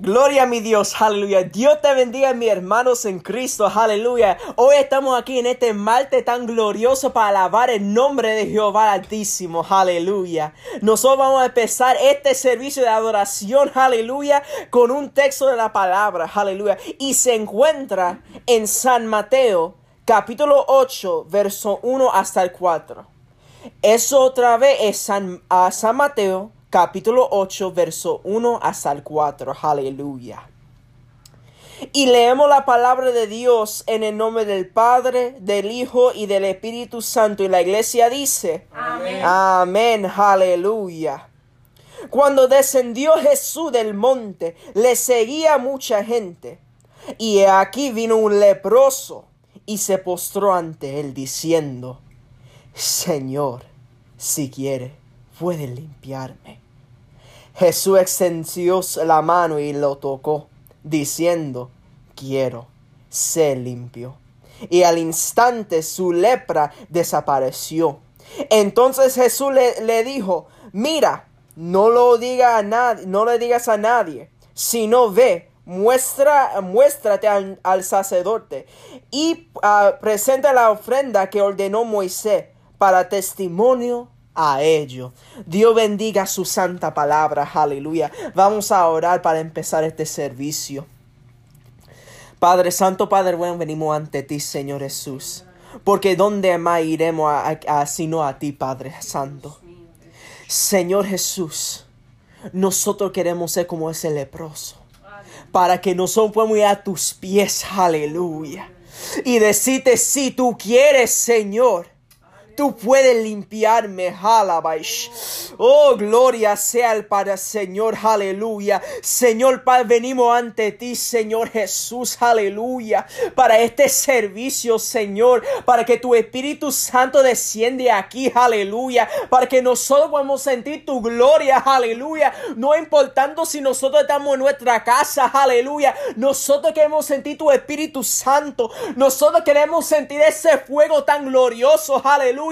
Gloria a mi Dios, aleluya. Dios te bendiga, mis hermanos en Cristo, aleluya. Hoy estamos aquí en este martes tan glorioso para alabar el nombre de Jehová Altísimo, aleluya. Nosotros vamos a empezar este servicio de adoración, aleluya, con un texto de la palabra, aleluya. Y se encuentra en San Mateo, capítulo 8, verso 1 hasta el 4. Eso otra vez es San, San Mateo capítulo 8, verso 1 hasta el 4. Aleluya. Y leemos la palabra de Dios en el nombre del Padre, del Hijo y del Espíritu Santo. Y la iglesia dice, Amén. Amén, aleluya. Cuando descendió Jesús del monte, le seguía mucha gente. Y aquí vino un leproso y se postró ante él diciendo, Señor, si quiere, puede limpiarme. Jesús extendió la mano y lo tocó, diciendo, quiero, ser limpio. Y al instante su lepra desapareció. Entonces Jesús le, dijo, mira, no lo diga a nadie, no le digas a nadie, sino ve, muestra, muéstrate al, sacerdote y ah, presenta la ofrenda que ordenó Moisés para testimonio a ello. Dios bendiga su santa palabra, aleluya. Vamos a orar para empezar este servicio. Padre Santo, Padre bueno, venimos ante ti, Señor Jesús. Porque ¿dónde más iremos a, sino a ti, Padre Santo? Señor Jesús, nosotros queremos ser como ese leproso. Para que nosotros podamos a tus pies, aleluya. Y decirte si tú quieres, Señor tú puedes limpiarme, halabaish. Oh, gloria sea el Padre, Señor, aleluya. Señor Padre, venimos ante ti, Señor Jesús, aleluya. Para este servicio, Señor, para que tu Espíritu Santo desciende aquí, aleluya. Para que nosotros podamos sentir tu gloria, aleluya. No importando si nosotros estamos en nuestra casa, aleluya. Nosotros queremos sentir tu Espíritu Santo. Nosotros queremos sentir ese fuego tan glorioso, aleluya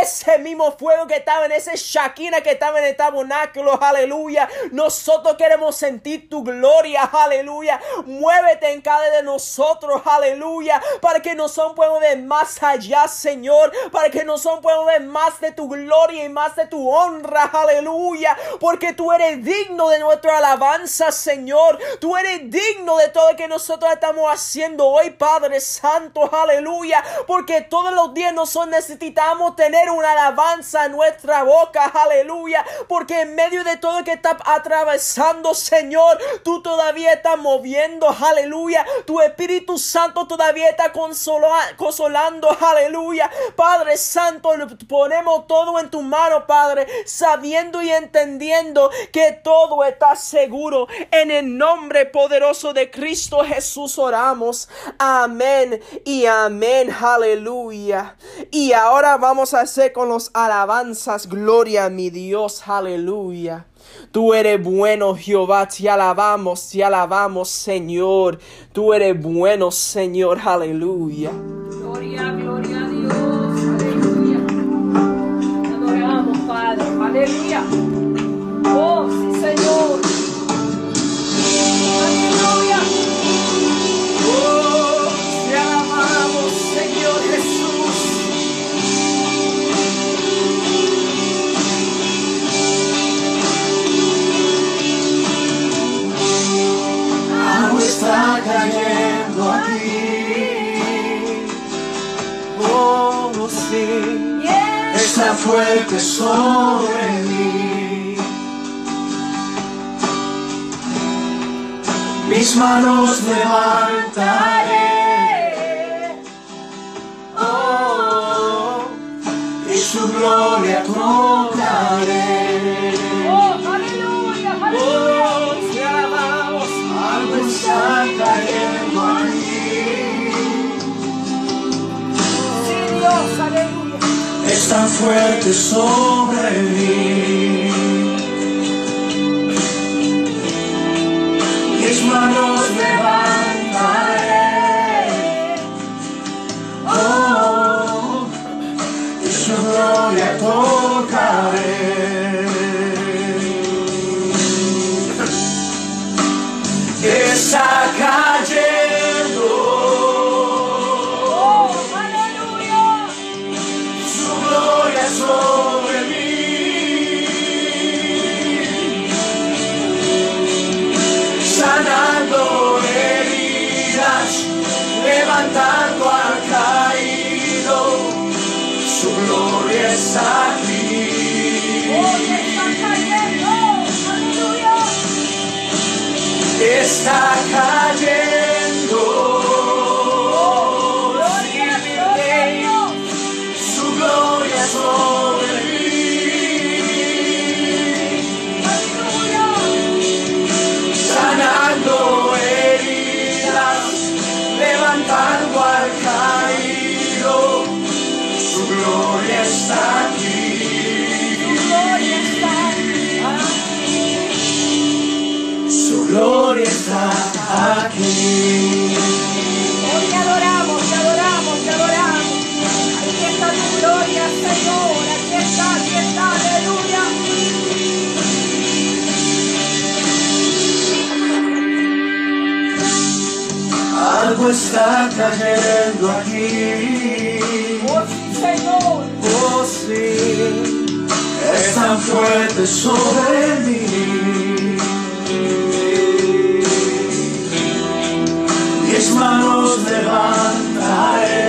ese mismo fuego que estaba en ese Shakina que estaba en el tabernáculo, aleluya. Nosotros queremos sentir tu gloria, aleluya. Muévete en cada de nosotros, aleluya. Para que nosotros podamos ver más allá, Señor. Para que nosotros podamos ver más de tu gloria y más de tu honra, aleluya. Porque tú eres digno de nuestra alabanza, Señor. Tú eres digno de todo lo que nosotros estamos haciendo hoy, Padre Santo, aleluya. Porque todos los días nosotros necesitamos tener una alabanza en nuestra boca, aleluya, porque en medio de todo que está atravesando, Señor, tú todavía estás moviendo, aleluya, tu Espíritu Santo todavía está consolando, aleluya, Padre Santo, ponemos todo en tu mano, Padre, sabiendo y entendiendo que todo está seguro, en el nombre poderoso de Cristo Jesús oramos, amén y amén, aleluya, y ahora vamos a hacer con los alabanzas. Gloria a mi Dios, aleluya. Tú eres bueno, Jehová, te alabamos, te alabamos, Señor. Tú eres bueno, Señor, aleluya. Gloria, gloria a Dios, aleluya. Te adoramos, Padre, aleluya. Fuerte sobre mí. Está cayendo. Algo está cayendo aquí. Oh, sí, Señor. Oh sí, es tan fuerte sobre mí. Manos levantaré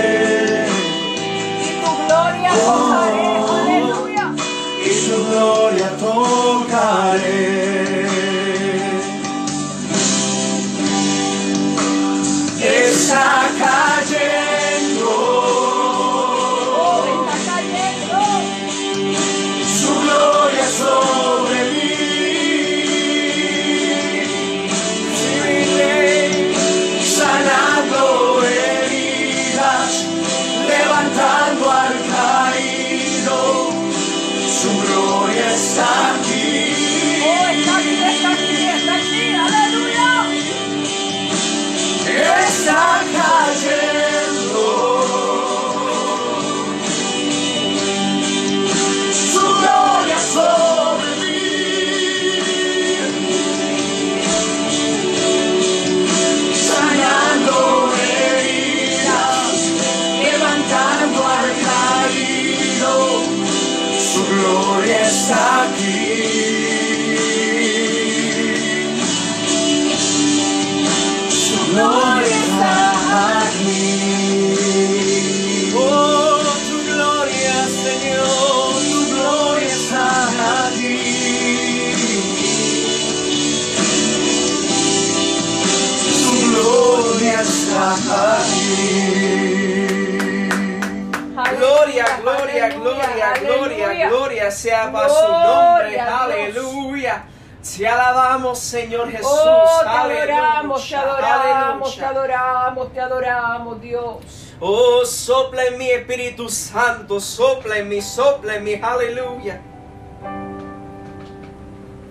Señor Jesús. Oh, te Aleluya, adoramos, te adoramos, te adoramos, te adoramos, Dios. Oh, sopla en mi Espíritu Santo, sopla en mí, sopla en mí, aleluya.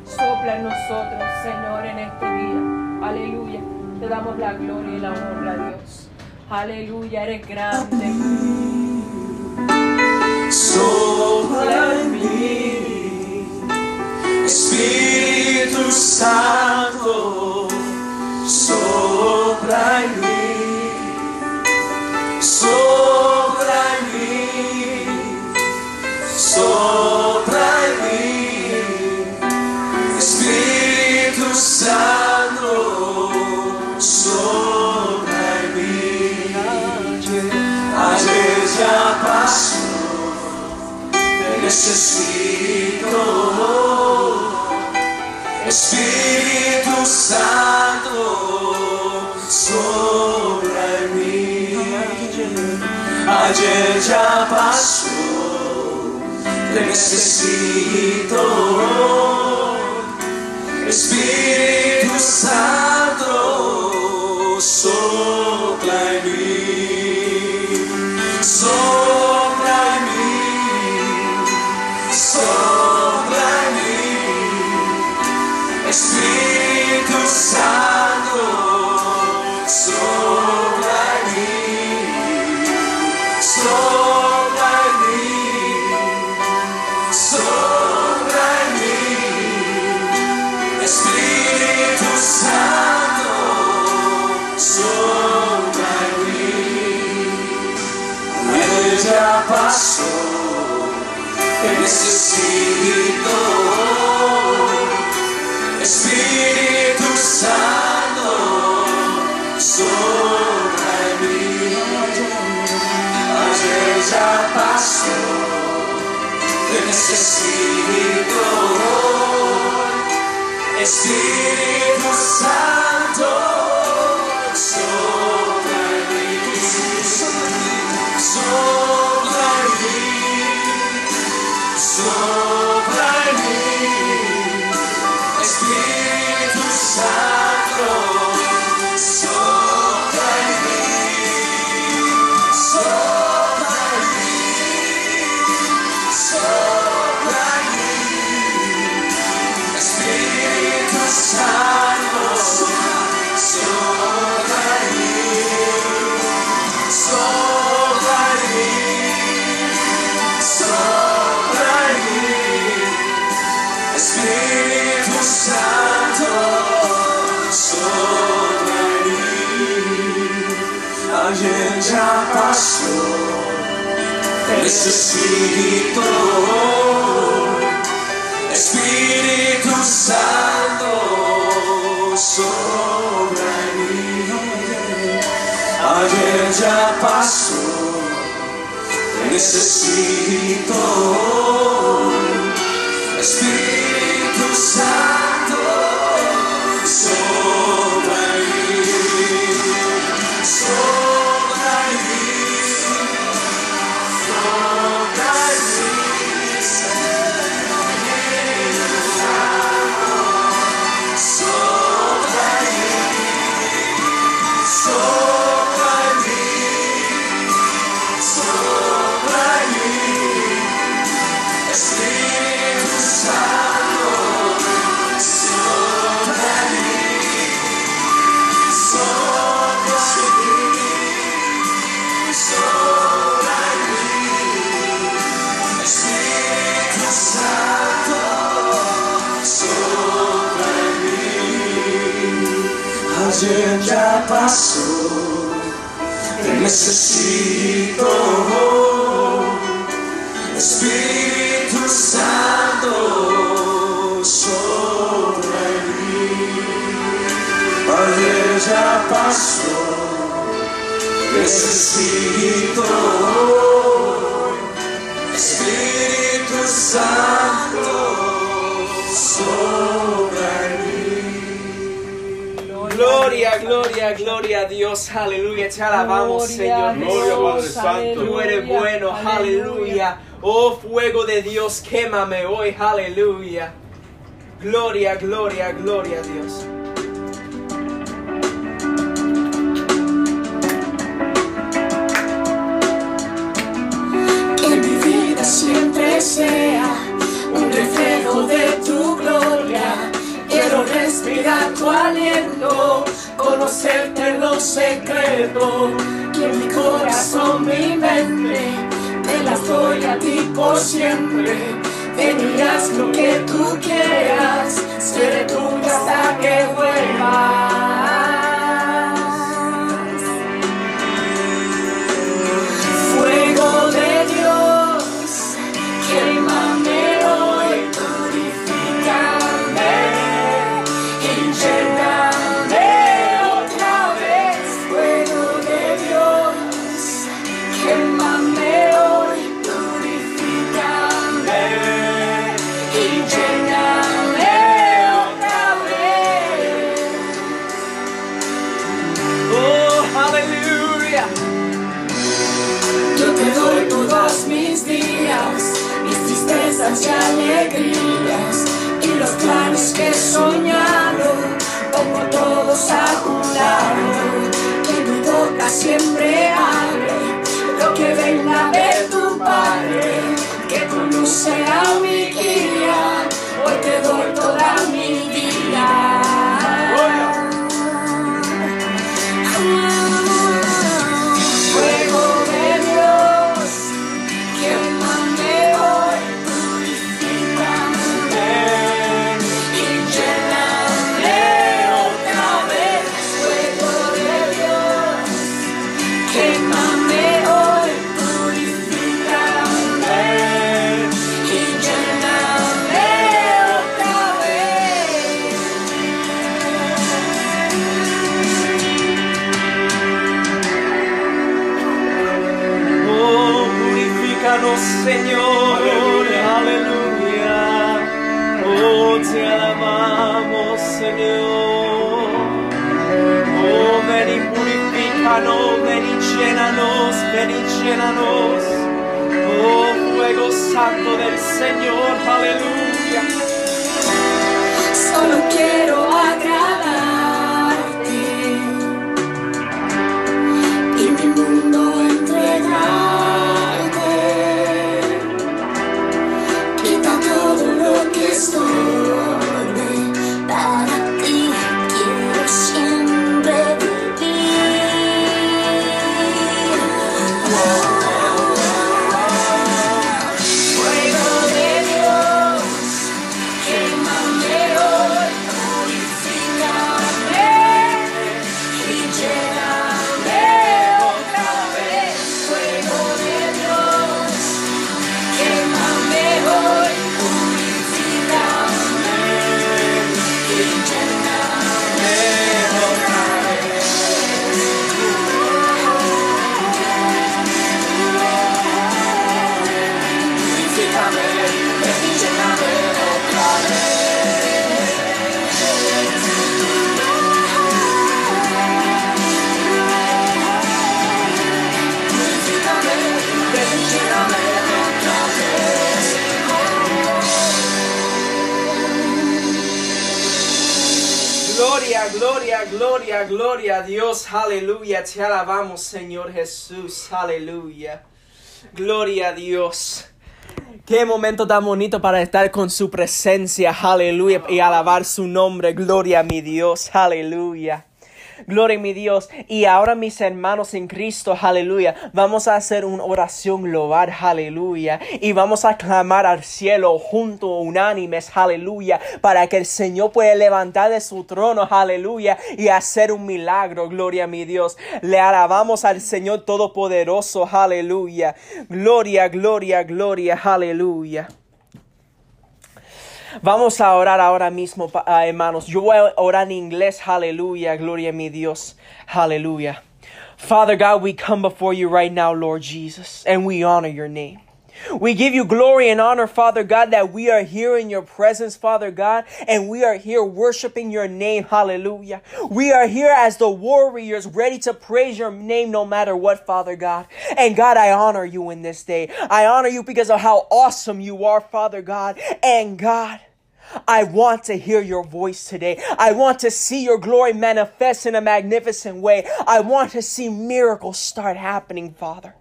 Sopla en nosotros, Señor, en este día. Aleluya. Te damos la gloria y la honra a Dios. Aleluya, eres grande. Sopla en mí, Espíritu Santo, sopla en mí, sopla en mí, sopla en mí, Espíritu Santo, sopla en mí. Ayer ya pasó te necesito. Espíritu Santo, sopla en mí. Ayer ya pasó, te necesito. Espíritu Santo, sopla passou, necessito Espírito Santo, sobre mim. A já passou, necessito Espírito Santo. Sopla necesito. Espíritu Santo, en mí. Ayer ya pasó, necesito. Pasó, te necesito. Espíritu Santo, en mí. Ayer ya pasó, necesito. Espíritu Santo, mí. Gloria, gloria, gloria a Dios, aleluya, te alabamos, Señor. Gloria, Padre Santo. Tú eres bueno, aleluya. Oh fuego de Dios, quémame hoy, aleluya. Gloria, gloria, gloria a Dios. Que mi vida siempre sea un reflejo de respirar tu aliento, conocerte los secretos. Que mi corazón, mi mente, te las doy a ti por siempre. Venirás lo que tú quieras, seré tuya hasta que vuelvas. He soñado, pongo todos a un lado. Gloria, gloria, a Dios, aleluya. Te alabamos, Señor Jesús, aleluya. Gloria a Dios. Qué momento tan bonito para estar con su presencia, aleluya, y alabar su nombre. Gloria a mi Dios, aleluya. Gloria a mi Dios. Y ahora mis hermanos en Cristo, aleluya. Vamos a hacer una oración global, aleluya. Y vamos a clamar al cielo juntos, unánimes, aleluya. Para que el Señor pueda levantar de su trono, aleluya. Y hacer un milagro, gloria a mi Dios. Le alabamos al Señor Todopoderoso, aleluya. Gloria, gloria, gloria, aleluya. Vamos a orar ahora mismo, ah, hermanos. Yo voy a orar en inglés. Hallelujah. Gloria a mi Dios. Hallelujah. Father God, we come before you right now, Lord Jesus, and we honor your name. We give you glory and honor, Father God, that we are here in your presence, Father God, and we are here worshiping your name. Hallelujah. We are here as the warriors ready to praise your name no matter what, Father God. And God, I honor you in this day. I honor you because of how awesome you are, Father God. And God, I want to hear your voice today. I want to see your glory manifest in a magnificent way. I want to see miracles start happening, Father.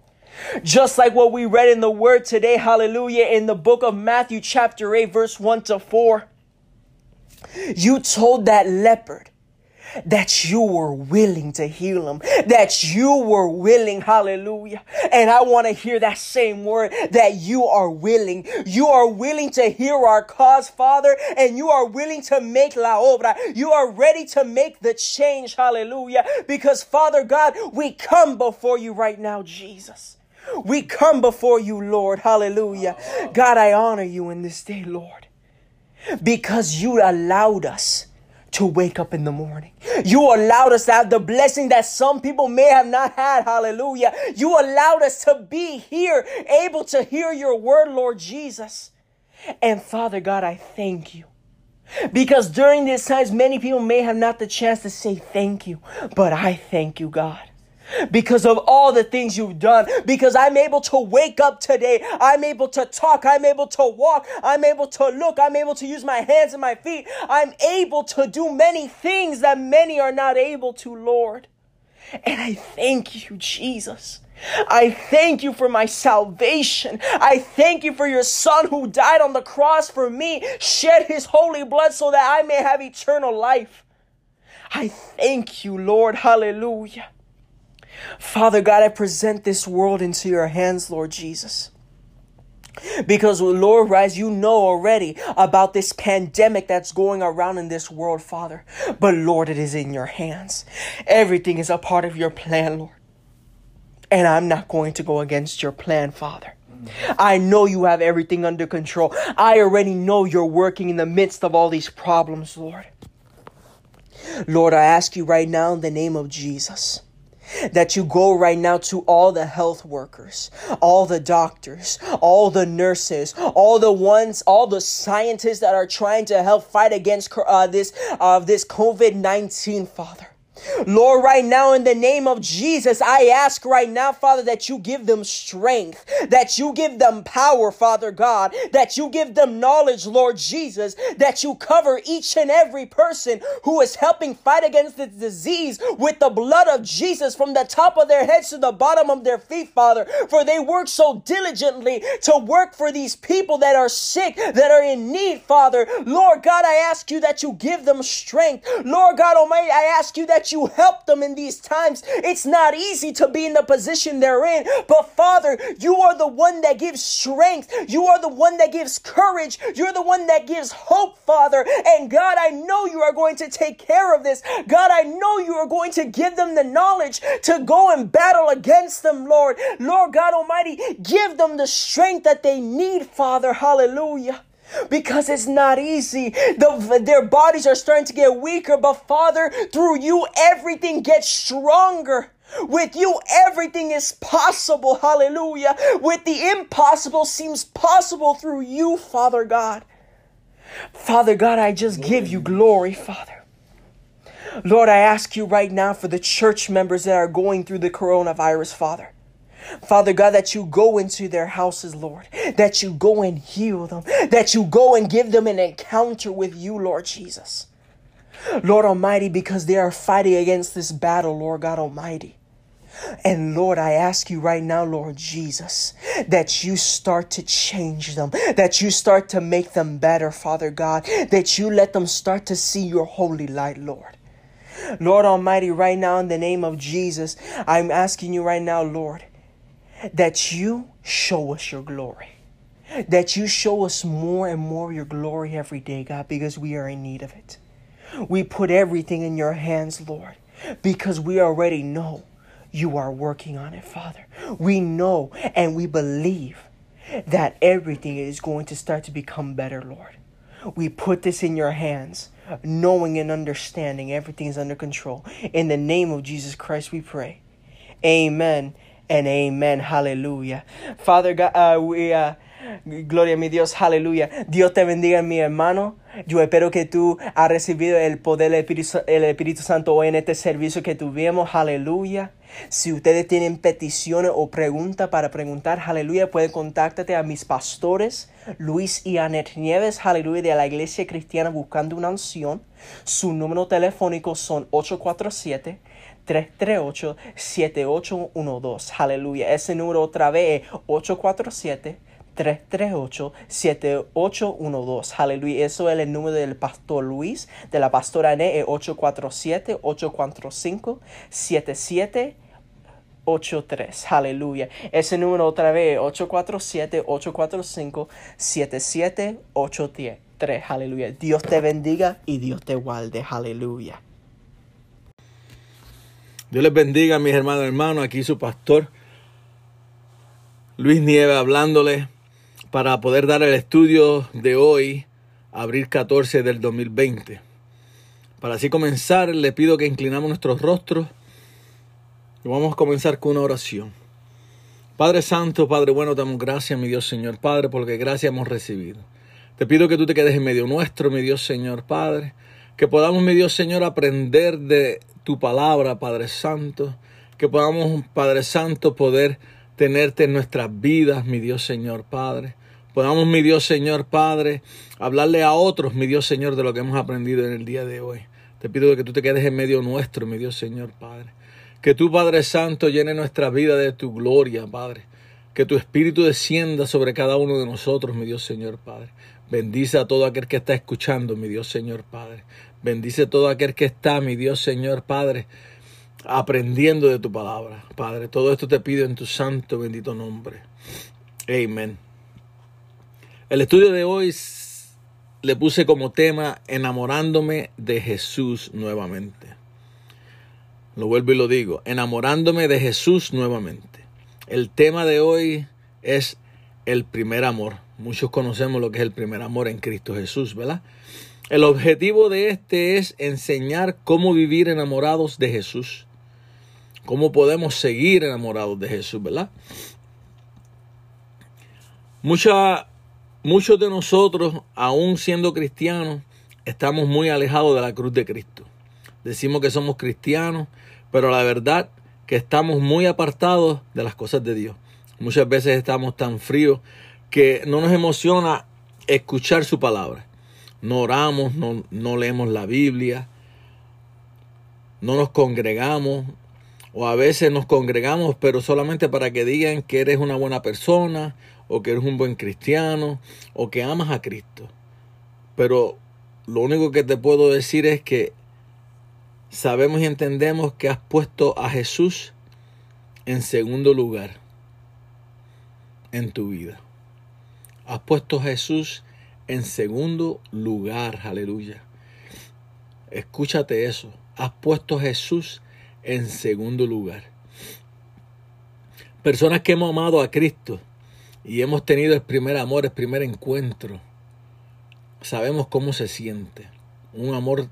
Just like what we read in the word today, hallelujah, in the book of Matthew, chapter 8, verse 1 to 4. You told that leopard that you were willing to heal him, that you were willing, hallelujah. And I want to hear that same word that you are willing. You are willing to hear our cause, Father, and you are willing to make la obra. You are ready to make the change, hallelujah. Because, Father God, we come before you right now, Jesus. We come before you, Lord, hallelujah. God, I honor you in this day, Lord because you allowed us to wake up in the morning. You allowed us to have the blessing that some people may have not had. Hallelujah. You allowed us to be here, able to hear your word, Lord Jesus. And Father God, I thank you. Because during these times, many people may have not the chance to say thank you, but I thank you, God because of all the things you've done. Because I'm able to wake up today. I'm able to talk. I'm able to walk. I'm able to look. I'm able to use my hands and my feet. I'm able to do many things that many are not able to, Lord. And I thank you, Jesus. I thank you for my salvation. I thank you for your son who died on the cross for me, shed his holy blood so that I may have eternal life. I thank you, Lord. Hallelujah. Father God, I present this world into your hands, Lord Jesus. Because, Lord, rise, you know already about this pandemic that's going around in this world, Father. But, Lord, it is in your hands. Everything is a part of your plan, Lord. And I'm not going to go against your plan, Father. I know you have everything under control. I already know you're working in the midst of all these problems, Lord. Lord, I ask you right now in the name of Jesus that you go right now to all the health workers, all the doctors, all the nurses, all the ones, all the scientists that are trying to help fight against uh, this uh, this COVID nineteen, Father. Lord, right now, in the name of Jesus, I ask right now, Father, that you give them strength, that you give them power, Father God, that you give them knowledge, Lord Jesus, that you cover each and every person who is helping fight against this disease with the blood of Jesus from the top of their heads to the bottom of their feet, Father. For they work so diligently to work for these people that are sick, that are in need, Father. Lord God, I ask you that you give them strength. Lord God Almighty, I ask you that you help them in these times. It's not easy to be in the position they're in, but Father, you are the one that gives strength. You are the one that gives courage. You're the one that gives hope, Father. And God, I know you are going to take care of this. God, I know you are going to give them the knowledge to go and battle against them, Lord. Lord God Almighty, give them the strength that they need, Father. Hallelujah because it's not easy. The, their bodies are starting to get weaker, but Father, through you, everything gets stronger. With you, everything is possible. Hallelujah. With the impossible seems possible through you, Father God. Father God, I just give you glory, Father. Lord, I ask you right now for the church members that are going through the coronavirus, Father. Father God, that you go into their houses, Lord, that you go and heal them, that you go and give them an encounter with you, Lord Jesus. Lord Almighty, because they are fighting against this battle, Lord God Almighty. And Lord, I ask you right now, Lord Jesus, that you start to change them, that you start to make them better, Father God, that you let them start to see your holy light, Lord. Lord Almighty, right now, in the name of Jesus, I'm asking you right now, Lord, that you show us your glory. That you show us more and more your glory every day, God, because we are in need of it. We put everything in your hands, Lord, because we already know you are working on it, Father. We know and we believe that everything is going to start to become better, Lord. We put this in your hands, knowing and understanding everything is under control. In the name of Jesus Christ, we pray. Amen and amen. Hallelujah. Father God, uh, we, uh, gloria a mi Dios, aleluya. Dios te bendiga, mi hermano. Yo espero que tú has recibido el poder del Espíritu, el Espíritu Santo hoy en este servicio que tuvimos. Aleluya. Si ustedes tienen peticiones o preguntas para preguntar, aleluya, pueden contactarte a mis pastores, Luis y Anet Nieves, aleluya, de la Iglesia Cristiana Buscando una Unción. Su número telefónico son 847 338-7812. Aleluya. Ese número otra vez es 847-338-7812. Aleluya. Eso es el número del pastor Luis, de la pastora Ané, es 847-845-7783. Aleluya. Ese número otra vez 847-845-7783. Aleluya. Dios te bendiga y Dios te guarde. Aleluya. Dios les bendiga, mis hermanos y hermanos. Aquí su pastor Luis Nieve hablándole para poder dar el estudio de hoy, abril 14 del 2020. Para así comenzar, le pido que inclinamos nuestros rostros y vamos a comenzar con una oración. Padre Santo, Padre bueno, damos gracias, mi Dios Señor Padre, porque gracias hemos recibido. Te pido que tú te quedes en medio nuestro, mi Dios Señor Padre, que podamos, mi Dios Señor, aprender de tu palabra, Padre Santo, que podamos, Padre Santo, poder tenerte en nuestras vidas, mi Dios Señor Padre. Podamos, mi Dios Señor Padre, hablarle a otros, mi Dios Señor, de lo que hemos aprendido en el día de hoy. Te pido que tú te quedes en medio nuestro, mi Dios Señor Padre. Que tú, Padre Santo, llene nuestra vida de tu gloria, Padre. Que tu Espíritu descienda sobre cada uno de nosotros, mi Dios Señor Padre. Bendice a todo aquel que está escuchando, mi Dios Señor Padre. Bendice todo aquel que está, mi Dios Señor Padre, aprendiendo de tu palabra. Padre, todo esto te pido en tu santo bendito nombre. Amén. El estudio de hoy le puse como tema enamorándome de Jesús nuevamente. Lo vuelvo y lo digo, enamorándome de Jesús nuevamente. El tema de hoy es el primer amor. Muchos conocemos lo que es el primer amor en Cristo Jesús, ¿verdad? El objetivo de este es enseñar cómo vivir enamorados de Jesús. Cómo podemos seguir enamorados de Jesús, ¿verdad? Mucha, muchos de nosotros, aún siendo cristianos, estamos muy alejados de la cruz de Cristo. decimos que somos cristianos, pero la verdad que estamos muy apartados de las cosas de Dios. Muchas veces estamos tan fríos que no nos emociona escuchar su palabra. No oramos, no, no leemos la Biblia, no nos congregamos, o a veces nos congregamos, pero solamente para que digan que eres una buena persona, o que eres un buen cristiano, o que amas a Cristo. Pero lo único que te puedo decir es que sabemos y entendemos que has puesto a Jesús en segundo lugar en tu vida. Has puesto a Jesús en segundo lugar, aleluya. Escúchate eso. Has puesto a Jesús en segundo lugar. Personas que hemos amado a Cristo y hemos tenido el primer amor, el primer encuentro, sabemos cómo se siente. Un amor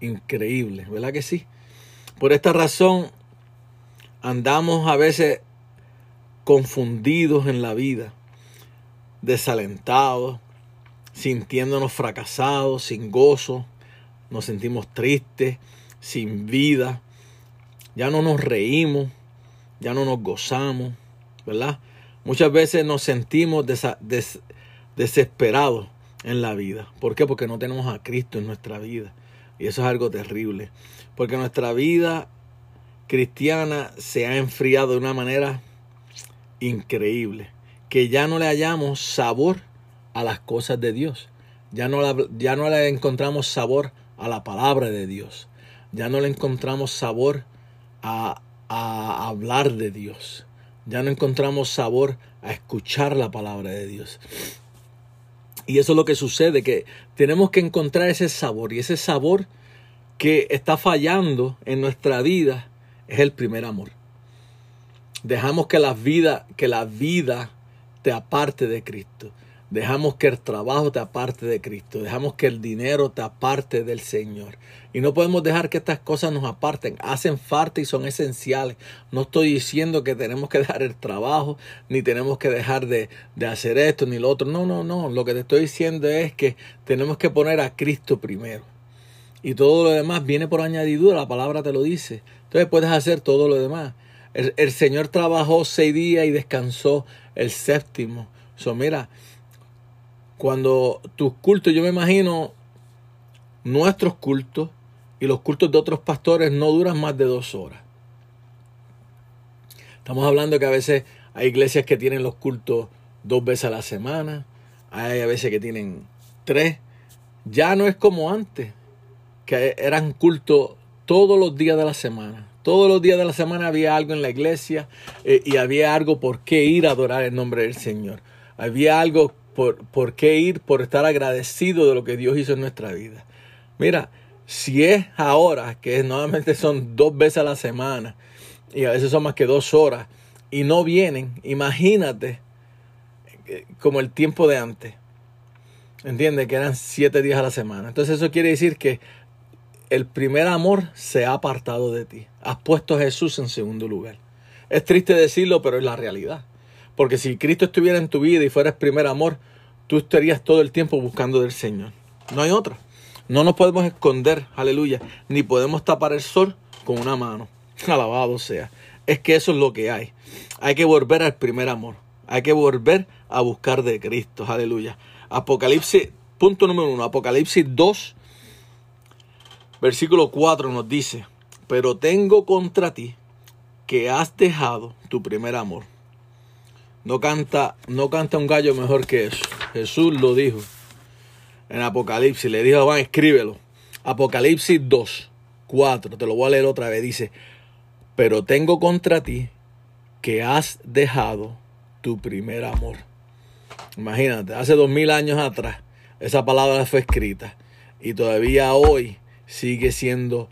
increíble, ¿verdad que sí? Por esta razón andamos a veces confundidos en la vida, desalentados, sintiéndonos fracasados, sin gozo, nos sentimos tristes, sin vida, ya no nos reímos, ya no nos gozamos, ¿verdad? Muchas veces nos sentimos desesperados en la vida. ¿Por qué? Porque no tenemos a Cristo en nuestra vida. Y eso es algo terrible. Porque nuestra vida cristiana se ha enfriado de una manera increíble. Que ya no le hallamos sabor a las cosas de Dios. Ya no, ya no le encontramos sabor a la palabra de Dios. Ya no le encontramos sabor a, a hablar de Dios. Ya no encontramos sabor a escuchar la palabra de Dios. Y eso es lo que sucede, que tenemos que encontrar ese sabor. Y ese sabor que está fallando en nuestra vida es el primer amor. Dejamos que la vida, que la vida te aparte de Cristo. Dejamos que el trabajo te aparte de Cristo. Dejamos que el dinero te aparte del Señor. Y no podemos dejar que estas cosas nos aparten. Hacen falta y son esenciales. No estoy diciendo que tenemos que dejar el trabajo, ni tenemos que dejar de, de hacer esto, ni lo otro. No, no, no. Lo que te estoy diciendo es que tenemos que poner a Cristo primero. Y todo lo demás viene por añadidura. La palabra te lo dice. Entonces puedes hacer todo lo demás. El, el Señor trabajó seis días y descansó el séptimo. So, mira, cuando tus cultos, yo me imagino nuestros cultos y los cultos de otros pastores no duran más de dos horas. Estamos hablando que a veces hay iglesias que tienen los cultos dos veces a la semana, hay a veces que tienen tres. Ya no es como antes, que eran cultos todos los días de la semana. Todos los días de la semana había algo en la iglesia eh, y había algo por qué ir a adorar el nombre del Señor. Había algo por, por qué ir, por estar agradecido de lo que Dios hizo en nuestra vida. Mira, si es ahora, que normalmente son dos veces a la semana, y a veces son más que dos horas, y no vienen, imagínate eh, como el tiempo de antes. ¿Entiendes? Que eran siete días a la semana. Entonces eso quiere decir que el primer amor se ha apartado de ti. Has puesto a Jesús en segundo lugar. Es triste decirlo, pero es la realidad. Porque si Cristo estuviera en tu vida y fueras primer amor, tú estarías todo el tiempo buscando del Señor. No hay otra. No nos podemos esconder, aleluya, ni podemos tapar el sol con una mano. Alabado sea. Es que eso es lo que hay. Hay que volver al primer amor. Hay que volver a buscar de Cristo. Aleluya. Apocalipsis, punto número uno. Apocalipsis 2, versículo 4 nos dice, pero tengo contra ti que has dejado tu primer amor. No canta, no canta un gallo mejor que eso. Jesús lo dijo en Apocalipsis. Le dijo a Juan, escríbelo. Apocalipsis 2, 4. Te lo voy a leer otra vez. Dice, pero tengo contra ti que has dejado tu primer amor. Imagínate, hace dos mil años atrás esa palabra fue escrita y todavía hoy sigue siendo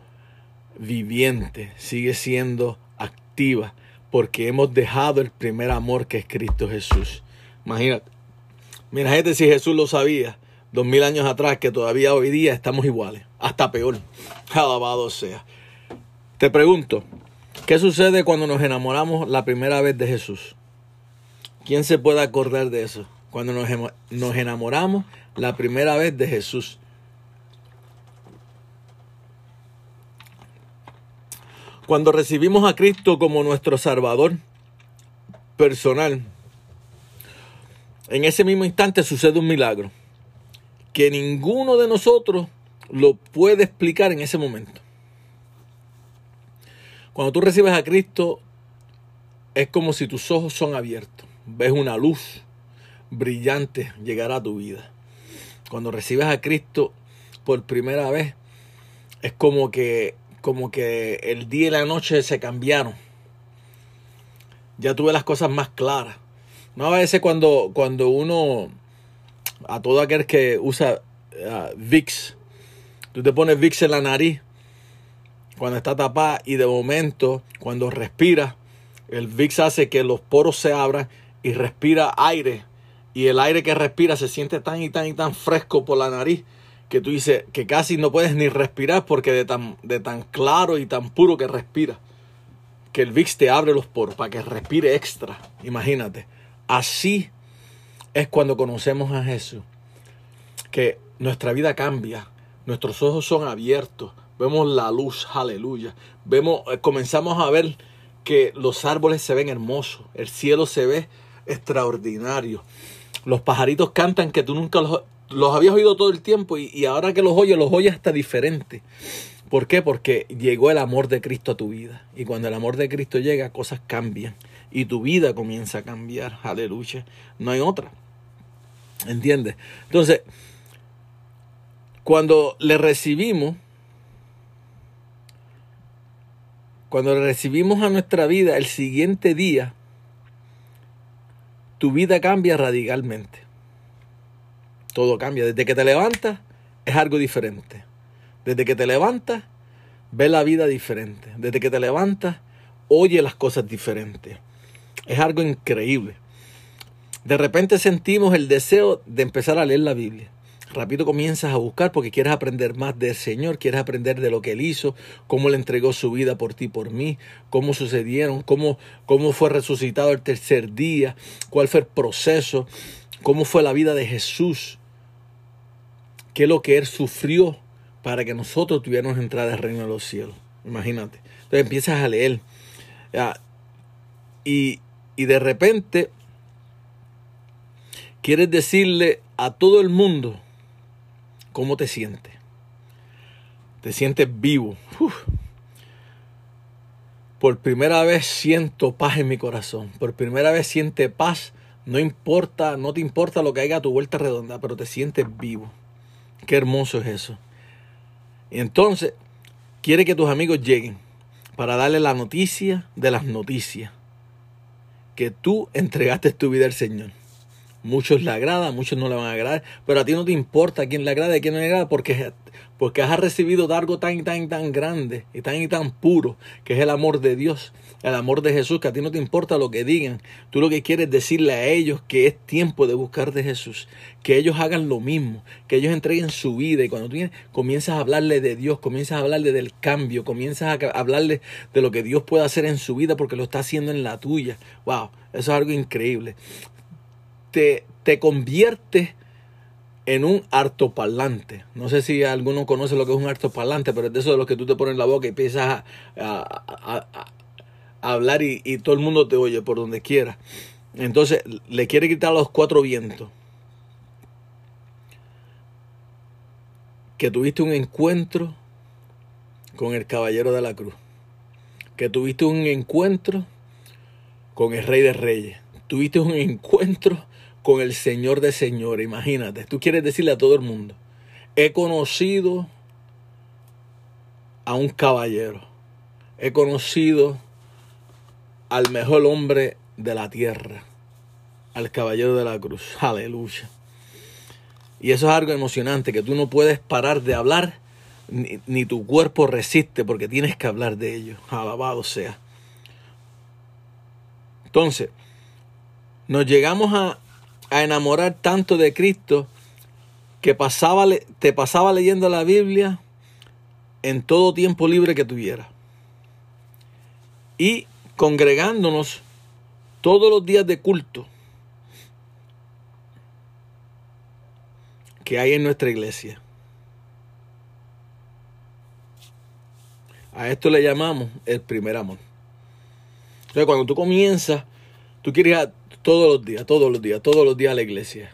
viviente, sigue siendo activa porque hemos dejado el primer amor que es Cristo Jesús. Imagínate. Mira, gente, si Jesús lo sabía dos mil años atrás, que todavía hoy día estamos iguales, hasta peor. Alabado sea. Te pregunto, ¿qué sucede cuando nos enamoramos la primera vez de Jesús? ¿Quién se puede acordar de eso? Cuando nos, nos enamoramos la primera vez de Jesús. Cuando recibimos a Cristo como nuestro Salvador personal, en ese mismo instante sucede un milagro que ninguno de nosotros lo puede explicar en ese momento. Cuando tú recibes a Cristo, es como si tus ojos son abiertos. Ves una luz brillante llegar a tu vida. Cuando recibes a Cristo por primera vez, es como que, como que el día y la noche se cambiaron. Ya tuve las cosas más claras. No a veces cuando, cuando uno, a todo aquel que usa uh, VIX, tú te pones VIX en la nariz cuando está tapada y de momento cuando respira, el VIX hace que los poros se abran y respira aire y el aire que respira se siente tan y tan y tan fresco por la nariz que tú dices que casi no puedes ni respirar porque de tan, de tan claro y tan puro que respira. Que el VIX te abre los poros para que respire extra. Imagínate. Así es cuando conocemos a Jesús. Que nuestra vida cambia. Nuestros ojos son abiertos. Vemos la luz. Aleluya. Vemos, eh, comenzamos a ver que los árboles se ven hermosos. El cielo se ve extraordinario. Los pajaritos cantan que tú nunca los, los habías oído todo el tiempo y, y, ahora que los oyes, los oyes hasta diferente. ¿Por qué? Porque llegó el amor de Cristo a tu vida. Y cuando el amor de Cristo llega, cosas cambian. Y tu vida comienza a cambiar. Aleluya. No hay otra. ¿Entiendes? Entonces, cuando le recibimos, cuando le recibimos a nuestra vida el siguiente día, tu vida cambia radicalmente. Todo cambia. Desde que te levantas es algo diferente. Desde que te levantas ves la vida diferente. Desde que te levantas oye las cosas diferentes. Es algo increíble. De repente sentimos el deseo de empezar a leer la Biblia. Rápido comienzas a buscar porque quieres aprender más del Señor, quieres aprender de lo que Él hizo, cómo le entregó su vida por ti, por mí, cómo sucedieron, cómo, cómo fue resucitado el tercer día, cuál fue el proceso, cómo fue la vida de Jesús, qué es lo que Él sufrió para que nosotros tuviéramos entrada al reino de los cielos. Imagínate. Entonces empiezas a leer. Y, y de repente quieres decirle a todo el mundo cómo te sientes. Te sientes vivo. Por primera vez siento paz en mi corazón. Por primera vez siente paz. No importa, no te importa lo que haya a tu vuelta redonda, pero te sientes vivo. Qué hermoso es eso. Y entonces, quiere que tus amigos lleguen para darle la noticia de las noticias. Que tú entregaste tu vida al Señor. Muchos le agrada, muchos no le van a agradar, pero a ti no te importa quién le agrada y quién no le agrada porque, porque has recibido algo tan, tan, tan grande y tan y tan puro, que es el amor de Dios, el amor de Jesús, que a ti no te importa lo que digan. Tú lo que quieres es decirle a ellos que es tiempo de buscar de Jesús, que ellos hagan lo mismo, que ellos entreguen su vida y cuando tú comienzas a hablarle de Dios, comienzas a hablarle del cambio, comienzas a hablarle de lo que Dios puede hacer en su vida porque lo está haciendo en la tuya. Wow, eso es algo increíble te, te convierte en un artoparlante. No sé si alguno conoce lo que es un artoparlante, pero es de eso de los que tú te pones en la boca y empiezas a hablar y, y, todo el mundo te oye por donde quiera. Entonces le quiere quitar los cuatro vientos. Que tuviste un encuentro con el caballero de la cruz. Que tuviste un encuentro con el rey de reyes. Tuviste un encuentro con el Señor de Señores. Imagínate, tú quieres decirle a todo el mundo, he conocido a un caballero, he conocido al mejor hombre de la tierra, al caballero de la cruz. Aleluya. Y eso es algo emocionante, que tú no puedes parar de hablar, ni, ni tu cuerpo resiste porque tienes que hablar de ello. Alabado sea. Entonces, nos llegamos a, a enamorar tanto de Cristo que te pasaba leyendo la Biblia en todo tiempo libre que tuviera. Y congregándonos todos los días de culto que hay en nuestra iglesia. A esto le llamamos el primer amor. Entonces, cuando tú comienzas, tú quieres todos los días, todos los días, todos los días a la iglesia.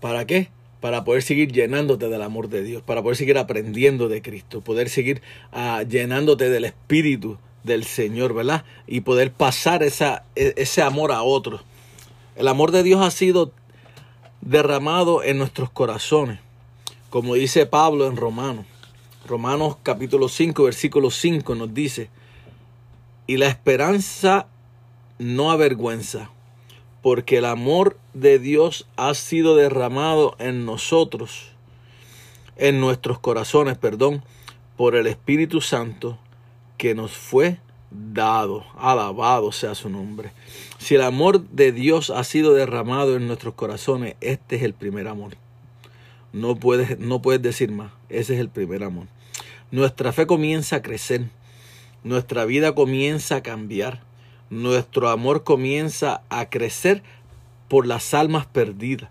¿Para qué? Para poder seguir llenándote del amor de Dios, para poder seguir aprendiendo de Cristo, poder seguir ah, llenándote del Espíritu del Señor, ¿verdad? Y poder pasar esa, e- ese amor a otros. El amor de Dios ha sido derramado en nuestros corazones, como dice Pablo en Romanos. Romanos capítulo 5, versículo 5 nos dice, y la esperanza no avergüenza, porque el amor de Dios ha sido derramado en nosotros, en nuestros corazones, perdón, por el Espíritu Santo que nos fue dado. Alabado sea su nombre. Si el amor de Dios ha sido derramado en nuestros corazones, este es el primer amor. No puedes, no puedes decir más. Ese es el primer amor. Nuestra fe comienza a crecer. Nuestra vida comienza a cambiar. Nuestro amor comienza a crecer por las almas perdidas.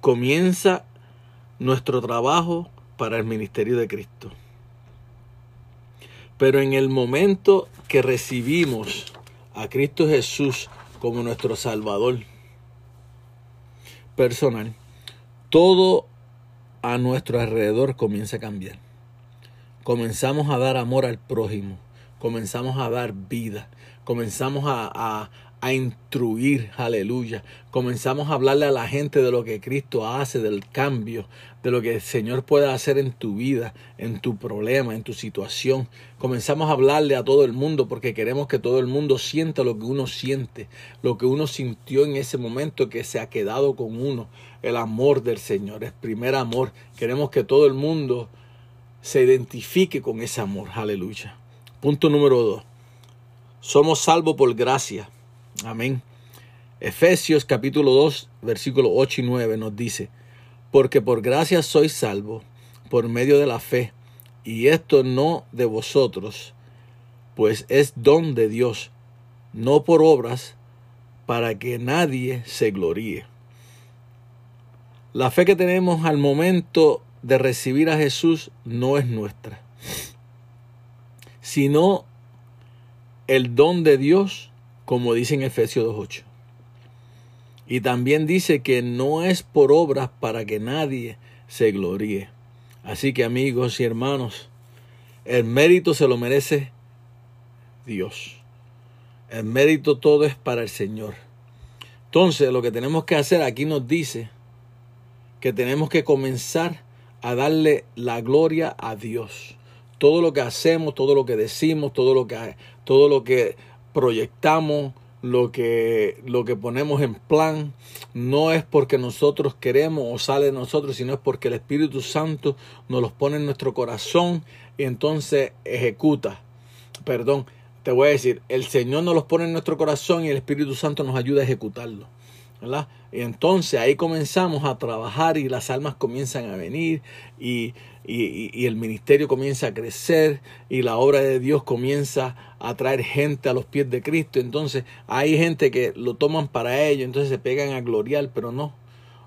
Comienza nuestro trabajo para el ministerio de Cristo. Pero en el momento que recibimos a Cristo Jesús como nuestro Salvador personal, todo a nuestro alrededor comienza a cambiar. Comenzamos a dar amor al prójimo, comenzamos a dar vida, comenzamos a, a, a instruir, aleluya. Comenzamos a hablarle a la gente de lo que Cristo hace, del cambio, de lo que el Señor puede hacer en tu vida, en tu problema, en tu situación. Comenzamos a hablarle a todo el mundo porque queremos que todo el mundo sienta lo que uno siente, lo que uno sintió en ese momento que se ha quedado con uno, el amor del Señor, el primer amor. Queremos que todo el mundo se identifique con ese amor, aleluya. Punto número dos. Somos salvos por gracia. Amén. Efesios capítulo 2, versículos 8 y 9 nos dice, porque por gracia sois salvo por medio de la fe, y esto no de vosotros, pues es don de Dios, no por obras, para que nadie se gloríe. La fe que tenemos al momento de recibir a Jesús no es nuestra, sino el don de Dios, como dice en Efesios 2.8. Y también dice que no es por obras para que nadie se gloríe. Así que amigos y hermanos, el mérito se lo merece Dios. El mérito todo es para el Señor. Entonces lo que tenemos que hacer aquí nos dice que tenemos que comenzar a darle la gloria a Dios. Todo lo que hacemos, todo lo que decimos, todo lo que, todo lo que proyectamos, lo que, lo que ponemos en plan, no es porque nosotros queremos o sale de nosotros, sino es porque el Espíritu Santo nos los pone en nuestro corazón y entonces ejecuta. Perdón, te voy a decir, el Señor nos los pone en nuestro corazón y el Espíritu Santo nos ayuda a ejecutarlo. Y entonces ahí comenzamos a trabajar y las almas comienzan a venir y, el ministerio comienza a crecer y la obra de Dios comienza a traer gente a los pies de Cristo. Entonces hay gente que lo toman para ello, entonces se pegan a gloriar, pero no.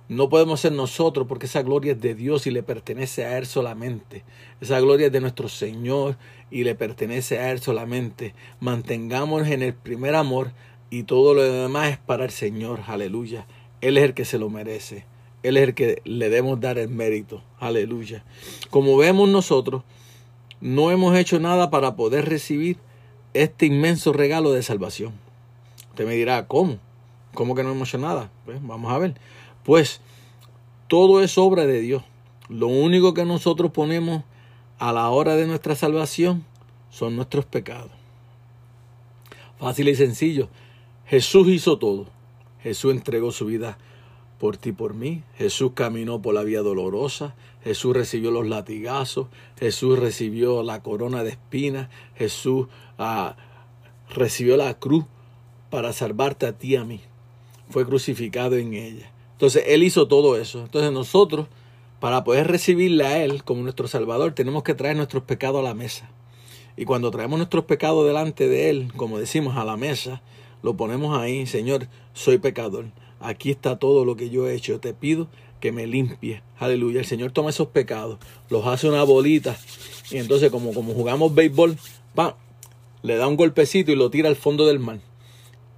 No podemos ser nosotros porque esa gloria es de Dios y le pertenece a Él solamente. Esa gloria es de nuestro Señor y le pertenece a Él solamente. Mantengámonos en el primer amor y todo lo demás es para el Señor. Aleluya. Él es el que se lo merece. Él es el que le debemos dar el mérito. Aleluya. Como vemos nosotros, no hemos hecho nada para poder recibir este inmenso regalo de salvación. Usted me dirá, ¿cómo? ¿Cómo que no hemos hecho nada? Pues vamos a ver. Pues todo es obra de Dios. Lo único que nosotros ponemos a la hora de nuestra salvación son nuestros pecados. Fácil y sencillo. Jesús hizo todo. Jesús entregó su vida por ti por mí. Jesús caminó por la vía dolorosa. Jesús recibió los latigazos. Jesús recibió la corona de espinas. Jesús ah, recibió la cruz para salvarte a ti y a mí. Fue crucificado en ella. Entonces Él hizo todo eso. Entonces nosotros, para poder recibirle a Él como nuestro Salvador, tenemos que traer nuestros pecados a la mesa. Y cuando traemos nuestros pecados delante de Él, como decimos, a la mesa, lo ponemos ahí, Señor, soy pecador. Aquí está todo lo que yo he hecho. Te pido que me limpie. Aleluya. El Señor toma esos pecados, los hace una bolita. Y entonces, como, como jugamos béisbol, ¡pam! le da un golpecito y lo tira al fondo del mar.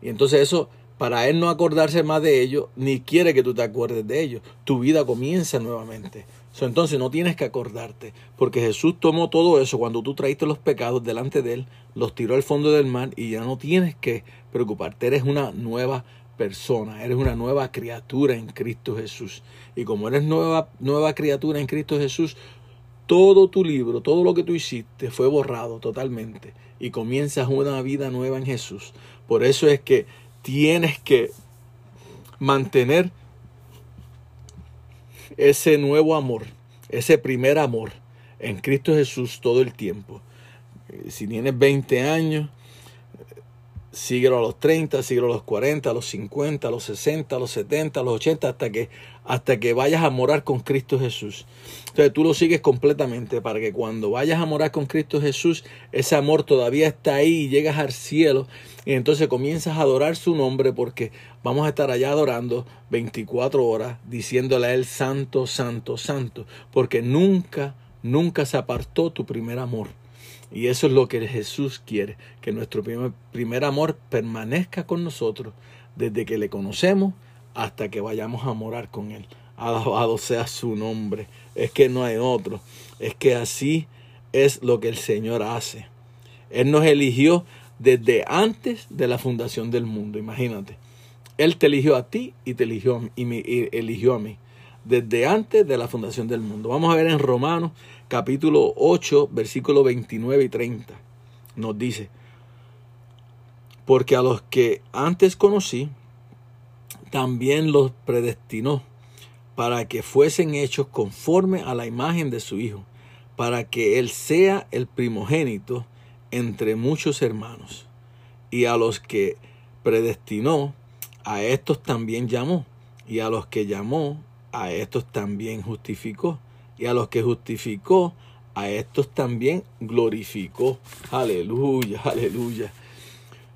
Y entonces eso, para él no acordarse más de ello, ni quiere que tú te acuerdes de ello. Tu vida comienza nuevamente. entonces no tienes que acordarte, porque Jesús tomó todo eso cuando tú traíste los pecados delante de él, los tiró al fondo del mar y ya no tienes que preocuparte. Eres una nueva persona, eres una nueva criatura en Cristo Jesús. Y como eres nueva, nueva criatura en Cristo Jesús, todo tu libro, todo lo que tú hiciste fue borrado totalmente y comienzas una vida nueva en Jesús. Por eso es que tienes que mantener ese nuevo amor, ese primer amor en Cristo Jesús todo el tiempo. Si tienes 20 años, síguelo a los 30, síguelo a los 40, a los 50, a los 60, a los 70, a los 80, hasta que, hasta que vayas a morar con Cristo Jesús. Entonces tú lo sigues completamente para que cuando vayas a morar con Cristo Jesús, ese amor todavía está ahí y llegas al cielo y entonces comienzas a adorar su nombre porque vamos a estar allá adorando 24 horas diciéndole a Él santo, santo, santo, porque nunca, nunca se apartó tu primer amor. Y eso es lo que Jesús quiere, que nuestro primer, amor permanezca con nosotros desde que le conocemos hasta que vayamos a morar con Él. Alabado sea su nombre. Es que no hay otro. Es que así es lo que el Señor hace. Él nos eligió desde antes de la fundación del mundo. Imagínate. Él te eligió a ti y te eligió y me eligió a mí. Desde antes de la fundación del mundo. Vamos a ver en Romanos capítulo 8, versículo 29 y 30. Nos dice, porque a los que antes conocí, también los predestinó para que fuesen hechos conforme a la imagen de su Hijo, para que Él sea el primogénito entre muchos hermanos. Y a los que predestinó, a estos también llamó, y a los que llamó, a estos también justificó, y a los que justificó, a estos también glorificó. Aleluya, aleluya.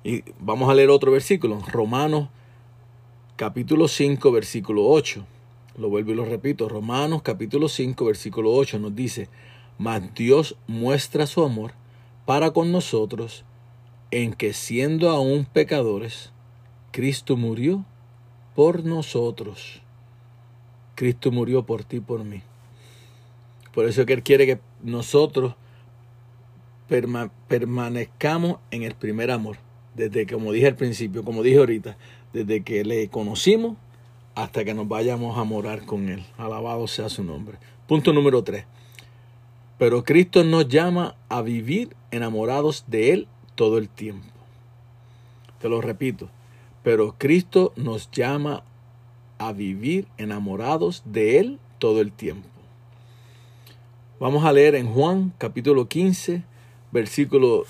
Y vamos a leer otro versículo, Romanos capítulo 5, versículo 8. Lo vuelvo y lo repito, Romanos capítulo 5, versículo 8 nos dice, mas Dios muestra su amor para con nosotros en que siendo aún pecadores, Cristo murió por nosotros. Cristo murió por ti y por mí. Por eso que Él quiere que nosotros permanezcamos en el primer amor. Desde, como dije al principio, como dije ahorita, desde que le conocimos hasta que nos vayamos a morar con Él. Alabado sea su nombre. Punto número 3. Pero Cristo nos llama a vivir enamorados de Él todo el tiempo. Te lo repito. Pero Cristo nos llama a vivir enamorados de Él todo el tiempo. Vamos a leer en Juan capítulo 15, versículo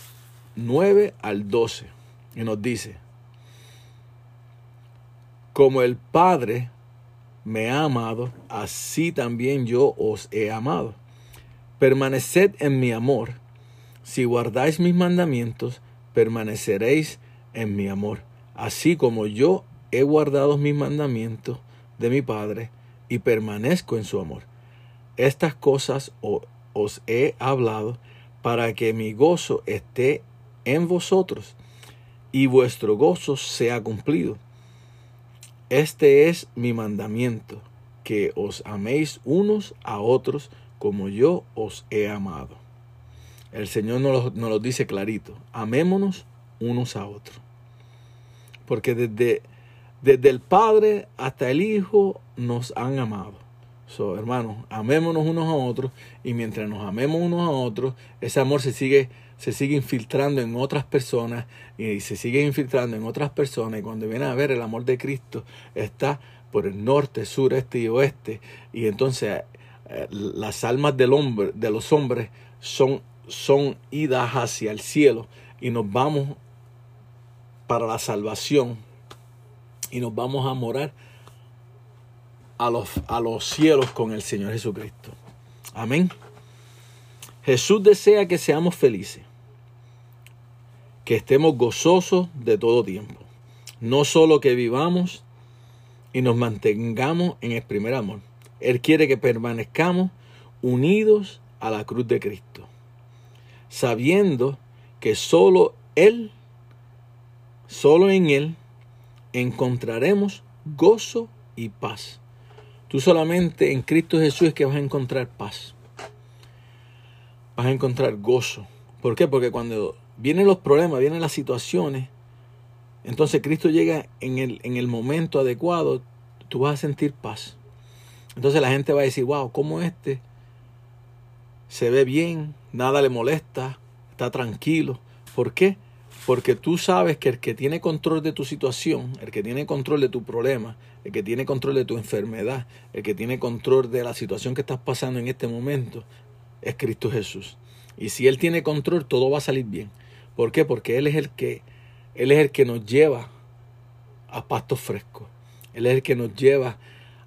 9 al 12. Y nos dice, como el Padre me ha amado, así también yo os he amado. Permaneced en mi amor. Si guardáis mis mandamientos, permaneceréis en mi amor, así como yo he guardado mis mandamientos de mi Padre y permanezco en su amor. Estas cosas os he hablado para que mi gozo esté en vosotros y vuestro gozo sea cumplido. Este es mi mandamiento, que os améis unos a otros como yo os he amado. El Señor nos lo, dice clarito, amémonos unos a otros. Porque desde, desde el Padre hasta el Hijo nos han amado. So, hermanos, amémonos unos a otros y mientras nos amemos unos a otros, ese amor se sigue se sigue infiltrando en otras personas y se sigue infiltrando en otras personas y cuando viene a ver el amor de Cristo está por el norte, sur, este y oeste y entonces eh, las almas del hombre, de los hombres son, son idas hacia el cielo y nos vamos para la salvación y nos vamos a morar a los, a los cielos con el Señor Jesucristo. Amén. Jesús desea que seamos felices que estemos gozosos de todo tiempo. No solo que vivamos y nos mantengamos en el primer amor. Él quiere que permanezcamos unidos a la cruz de Cristo, sabiendo que solo Él, solo en Él, encontraremos gozo y paz. Tú solamente en Cristo Jesús es que vas a encontrar paz. Vas a encontrar gozo. ¿Por qué? Porque cuando vienen los problemas, vienen las situaciones, entonces Cristo llega en el, en el momento adecuado, tú vas a sentir paz. Entonces la gente va a decir, wow, ¿cómo este se ve bien, nada le molesta, está tranquilo? ¿Por qué? Porque tú sabes que el que tiene control de tu situación, el que tiene control de tu problema, el que tiene control de tu enfermedad, el que tiene control de la situación que estás pasando en este momento, es Cristo Jesús. Y si Él tiene control, todo va a salir bien. ¿Por qué? Porque Él es el que, Él es el que nos lleva a pastos frescos. Él es el que nos lleva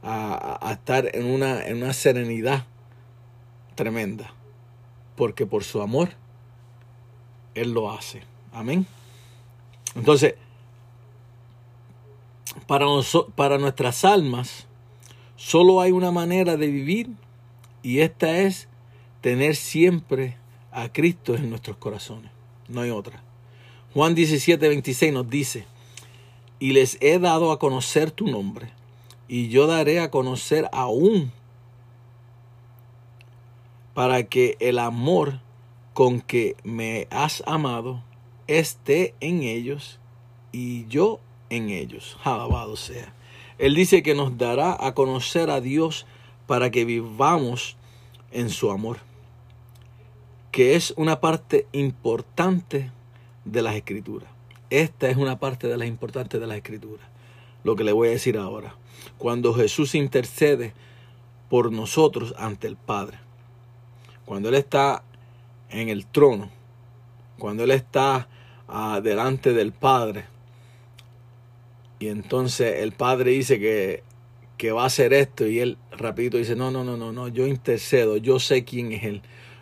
a, a estar en una, en una serenidad tremenda. Porque por su amor, Él lo hace. Amén. Entonces, para, para nuestras almas, solo hay una manera de vivir y esta es tener siempre a Cristo en nuestros corazones. No hay otra. Juan 17, 26 nos dice, y les he dado a conocer tu nombre, y yo daré a conocer aún para que el amor con que me has amado esté en ellos y yo en ellos. Alabado sea. Él dice que nos dará a conocer a Dios para que vivamos en su amor, que es una parte importante de las escrituras. Esta es una parte de las importantes de las escrituras. Lo que le voy a decir ahora. Cuando Jesús intercede por nosotros ante el Padre. Cuando Él está en el trono. Cuando Él está delante del Padre. Y entonces el Padre dice que, que va a hacer esto y Él rapidito dice, no, no, no, no, no, yo intercedo, yo sé quién es Él.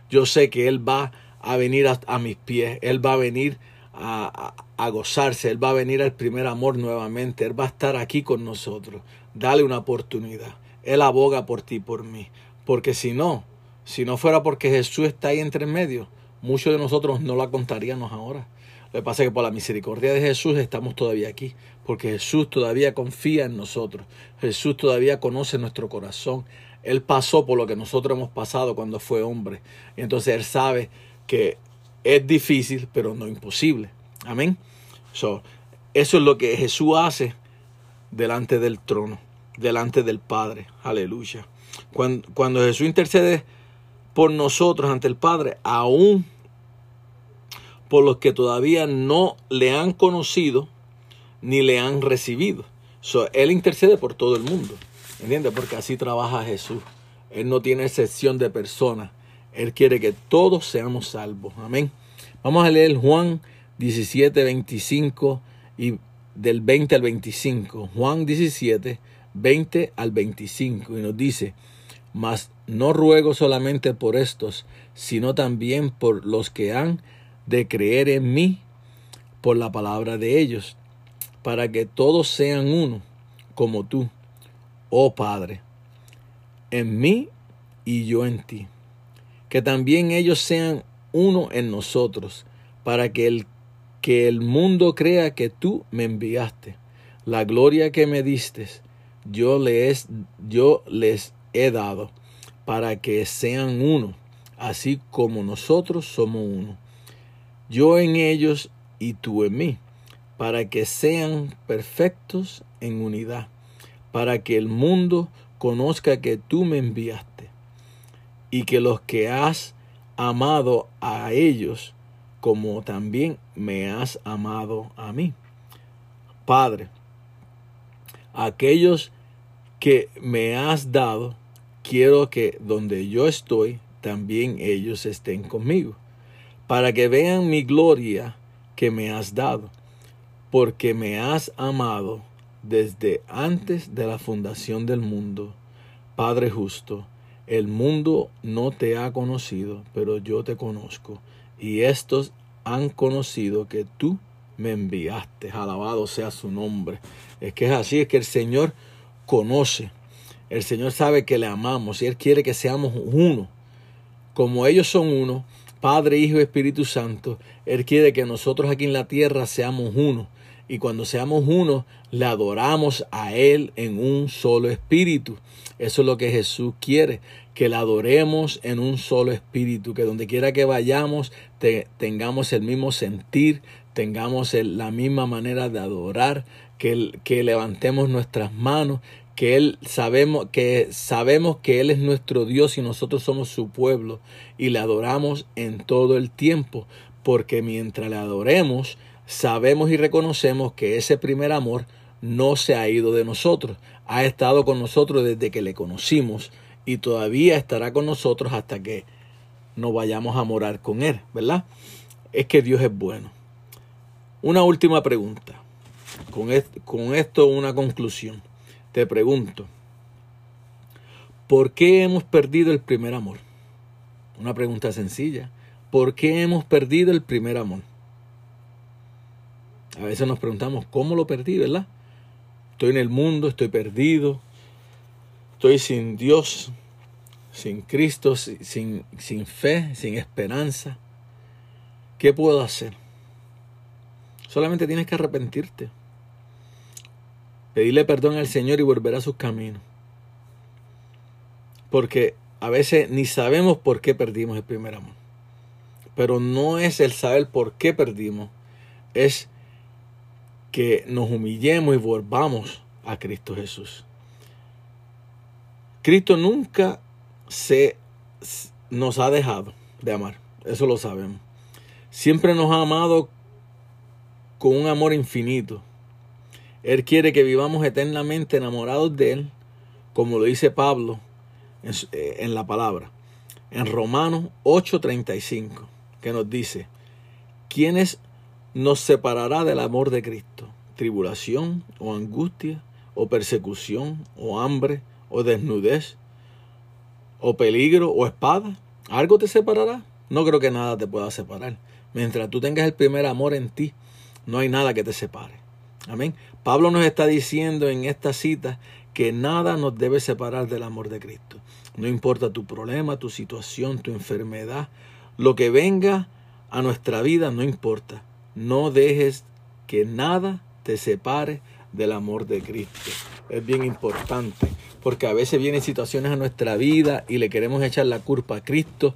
Yo sé que Él va a venir a, a mis pies, Él va a venir a, a, a, gozarse, Él va a venir al primer amor nuevamente, Él va a estar aquí con nosotros. Dale una oportunidad. Él aboga por ti, por mí. Porque si no, si no fuera porque Jesús está ahí entre medio, muchos de nosotros no la contaríamos ahora. Lo que pasa es que por la misericordia de Jesús estamos todavía aquí, porque Jesús todavía confía en nosotros. Jesús todavía conoce nuestro corazón. Él pasó por lo que nosotros hemos pasado cuando fue hombre. Y entonces Él sabe que es difícil, pero no imposible. Amén. So, eso es lo que Jesús hace delante del trono, delante del Padre. Aleluya. Cuando, cuando Jesús intercede por nosotros ante el Padre, aún por los que todavía no le han conocido ni le han recibido. So, él intercede por todo el mundo. ¿Entiendes? Porque así trabaja Jesús. Él no tiene excepción de personas. Él quiere que todos seamos salvos. Amén. Vamos a leer Juan 17, 25 y del 20 al 25. Juan 17, 20 al 25. Y nos dice, mas no ruego solamente por estos, sino también por los que han de creer en mí por la palabra de ellos, para que todos sean uno, como tú, oh Padre, en mí y yo en ti. Que también ellos sean uno en nosotros, para que el, que el mundo crea que tú me enviaste. La gloria que me diste, yo les, yo les he dado, para que sean uno, así como nosotros somos uno yo en ellos y tú en mí, para que sean perfectos en unidad, para que el mundo conozca que tú me enviaste y que los que has amado a ellos, como también me has amado a mí. Padre, aquellos que me has dado, quiero que donde yo estoy, también ellos estén conmigo para que vean mi gloria que me has dado, porque me has amado desde antes de la fundación del mundo. Padre justo, el mundo no te ha conocido, pero yo te conozco, y estos han conocido que tú me enviaste. Alabado sea su nombre. Es que es así, es que el Señor conoce. El Señor sabe que le amamos y Él quiere que seamos uno. Como ellos son uno, Padre, Hijo y Espíritu Santo, Él quiere que nosotros aquí en la tierra seamos uno. Y cuando seamos uno, le adoramos a Él en un solo espíritu. Eso es lo que Jesús quiere, que le adoremos en un solo espíritu, que donde quiera que vayamos tengamos el mismo sentir, tengamos la misma manera de adorar, que levantemos nuestras manos, que él sabemos que sabemos que él es nuestro Dios y nosotros somos su pueblo y le adoramos en todo el tiempo, porque mientras le adoremos sabemos y reconocemos que ese primer amor no se ha ido de nosotros, ha estado con nosotros desde que le conocimos y todavía estará con nosotros hasta que nos vayamos a morar con Él, ¿verdad? Es que Dios es bueno. Una última pregunta. Con, con esto una conclusión. Te pregunto, ¿por qué hemos perdido el primer amor? Una pregunta sencilla. ¿Por qué hemos perdido el primer amor? A veces nos preguntamos, ¿cómo lo perdí, verdad? Estoy en el mundo, estoy perdido, estoy sin Dios, sin Cristo, sin, sin fe, sin esperanza. ¿Qué puedo hacer? Solamente tienes que arrepentirte. Pedirle perdón al Señor y volver a sus caminos. Porque a veces ni sabemos por qué perdimos el primer amor. Pero no es el saber por qué perdimos, es que nos humillemos y volvamos a Cristo Jesús. Cristo nunca se nos ha dejado de amar, eso lo sabemos. Siempre nos ha amado con un amor infinito. Él quiere que vivamos eternamente enamorados de Él, como lo dice Pablo en, eh, la palabra, en Romanos 8:35, que nos dice, ¿quiénes nos separará del amor de Cristo? ¿Tribulación o angustia o persecución o hambre o desnudez o peligro o espada? ¿Algo te separará? No creo que nada te pueda separar. Mientras tú tengas el primer amor en ti, no hay nada que te separe. Amén. Pablo nos está diciendo en esta cita que nada nos debe separar del amor de Cristo. No importa tu problema, tu situación, tu enfermedad, lo que venga a nuestra vida, no importa. No dejes que nada te separe del amor de Cristo. Es bien importante, porque a veces vienen situaciones a nuestra vida y le queremos echar la culpa a Cristo,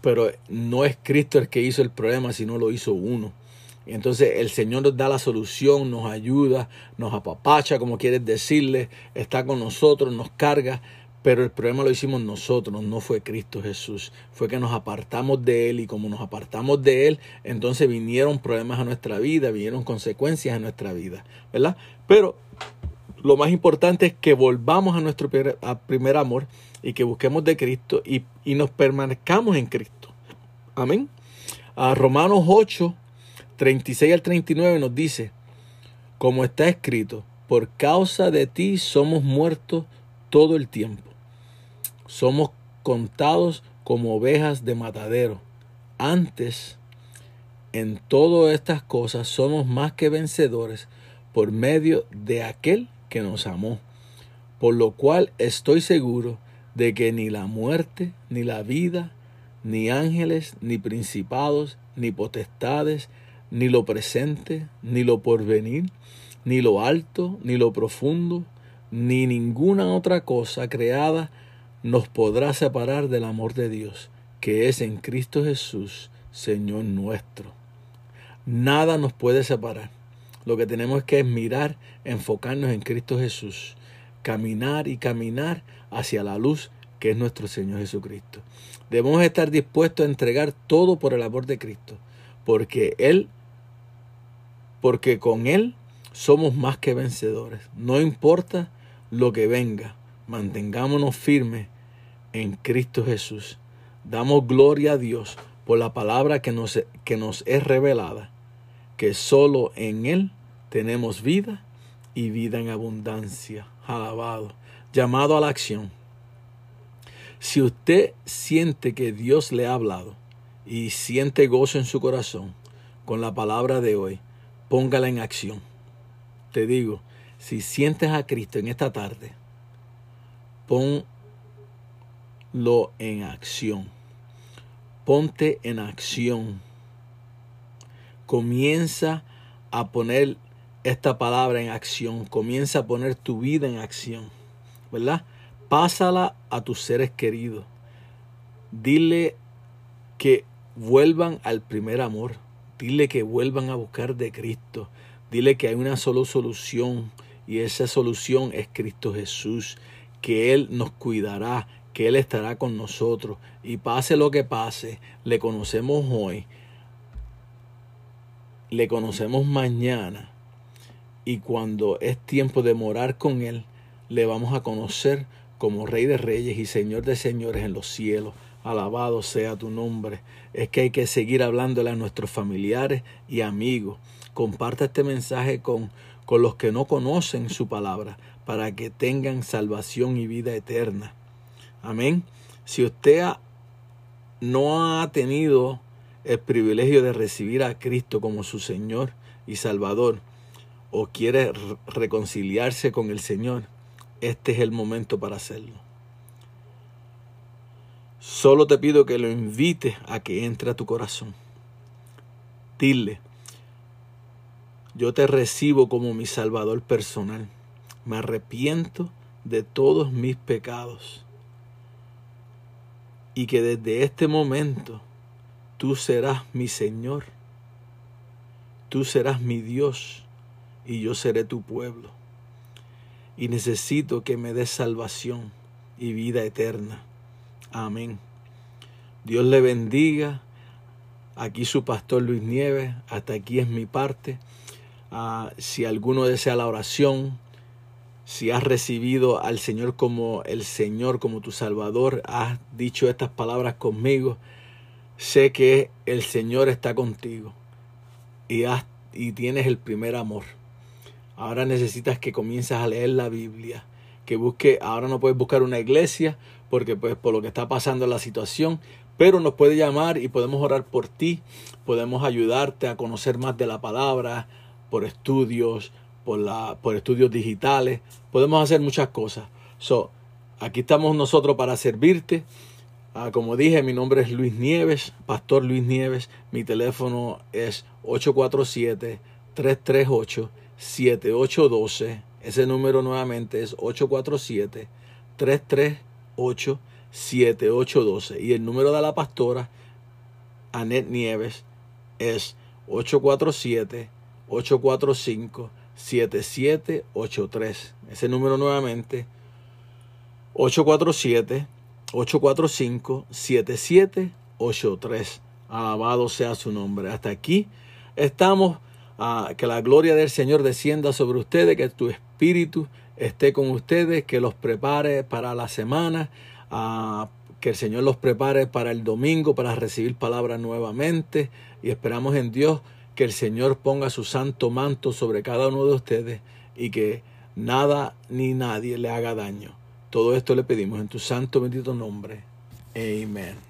pero no es Cristo el que hizo el problema, sino lo hizo uno. Entonces el Señor nos da la solución, nos ayuda, nos apapacha, como quieres decirle, está con nosotros, nos carga, pero el problema lo hicimos nosotros, no fue Cristo Jesús. Fue que nos apartamos de Él y como nos apartamos de Él, entonces vinieron problemas a nuestra vida, vinieron consecuencias a nuestra vida, ¿verdad? Pero lo más importante es que volvamos a nuestro primer amor y que busquemos de Cristo y, y nos permanezcamos en Cristo. Amén. A Romanos 8, 36 al 39 nos dice, como está escrito, por causa de ti somos muertos todo el tiempo somos contados como ovejas de matadero. Antes, en todas estas cosas somos más que vencedores por medio de aquel que nos amó. Por lo cual estoy seguro de que ni la muerte, ni la vida, ni ángeles, ni principados, ni potestades, ni lo presente, ni lo porvenir, ni lo alto, ni lo profundo, ni ninguna otra cosa creada nos podrá separar del amor de Dios, que es en Cristo Jesús, Señor nuestro. Nada nos puede separar. Lo que tenemos que es mirar, enfocarnos en Cristo Jesús, caminar y caminar hacia la luz que es nuestro Señor Jesucristo. Debemos estar dispuestos a entregar todo por el amor de Cristo, porque Él, porque con Él somos más que vencedores. No importa lo que venga, mantengámonos firmes en Cristo Jesús. Damos gloria a Dios por la palabra que nos, que nos es revelada, que solo en Él tenemos vida y vida en abundancia. Alabado, llamado a la acción. Si usted siente que Dios le ha hablado y siente gozo en su corazón con la palabra de hoy, póngala en acción. Te digo, si sientes a Cristo en esta tarde, pon lo en acción. ponte en acción. Comienza a poner esta palabra en acción. Comienza a poner tu vida en acción. ¿Verdad? Pásala a tus seres queridos. Dile que vuelvan al primer amor. Dile que vuelvan a buscar de Cristo. Dile que hay una sola solución y esa solución es Cristo Jesús, que Él nos cuidará, que Él estará con nosotros y pase lo que pase, le conocemos hoy, le conocemos mañana y cuando es tiempo de morar con Él, le vamos a conocer como Rey de Reyes y Señor de Señores en los cielos. Alabado sea tu nombre. Es que hay que seguir hablándole a nuestros familiares y amigos. Comparta este mensaje con, con los que no conocen su palabra para que tengan salvación y vida eterna. Amén. Si usted no ha tenido el privilegio de recibir a Cristo como su Señor y Salvador, o quiere reconciliarse con el Señor, este es el momento para hacerlo. Solo te pido que lo invites a que entre a tu corazón. Dile, yo te recibo como mi Salvador personal. Me arrepiento de todos mis pecados y que desde este momento tú serás mi Señor, tú serás mi Dios y yo seré tu pueblo. Y necesito que me des salvación y vida eterna. Amén. Dios le bendiga. Aquí su pastor Luis Nieves. Hasta aquí es mi parte. Ah, si alguno desea la oración, si has recibido al Señor como el Señor, como tu Salvador, has dicho estas palabras conmigo, sé que el Señor está contigo y, has, y tienes el primer amor. Ahora necesitas que comiences a leer la Biblia, que busque, ahora no puedes buscar una iglesia porque pues por lo que está pasando en la situación, pero nos puede llamar y podemos orar por ti, podemos ayudarte a conocer más de la palabra, por estudios, por, la, por estudios digitales, podemos hacer muchas cosas. So, aquí estamos nosotros para servirte. Ah, como dije, mi nombre es Luis Nieves, Pastor Luis Nieves. Mi teléfono es 847-338-7812. Ese número nuevamente es 847-338-7812. Y el número de la pastora, Anet Nieves, es 847 845 7783. Ese número nuevamente 847 845 7783. Alabado sea su nombre. Hasta aquí estamos. Ah, que la gloria del Señor descienda sobre ustedes, que tu espíritu esté con ustedes, que los prepare para la semana, ah, que el Señor los prepare para el domingo, para recibir palabra nuevamente. Y esperamos en Dios que el Señor ponga su santo manto sobre cada uno de ustedes y que nada ni nadie le haga daño. Todo esto le pedimos en tu santo bendito nombre. Amén.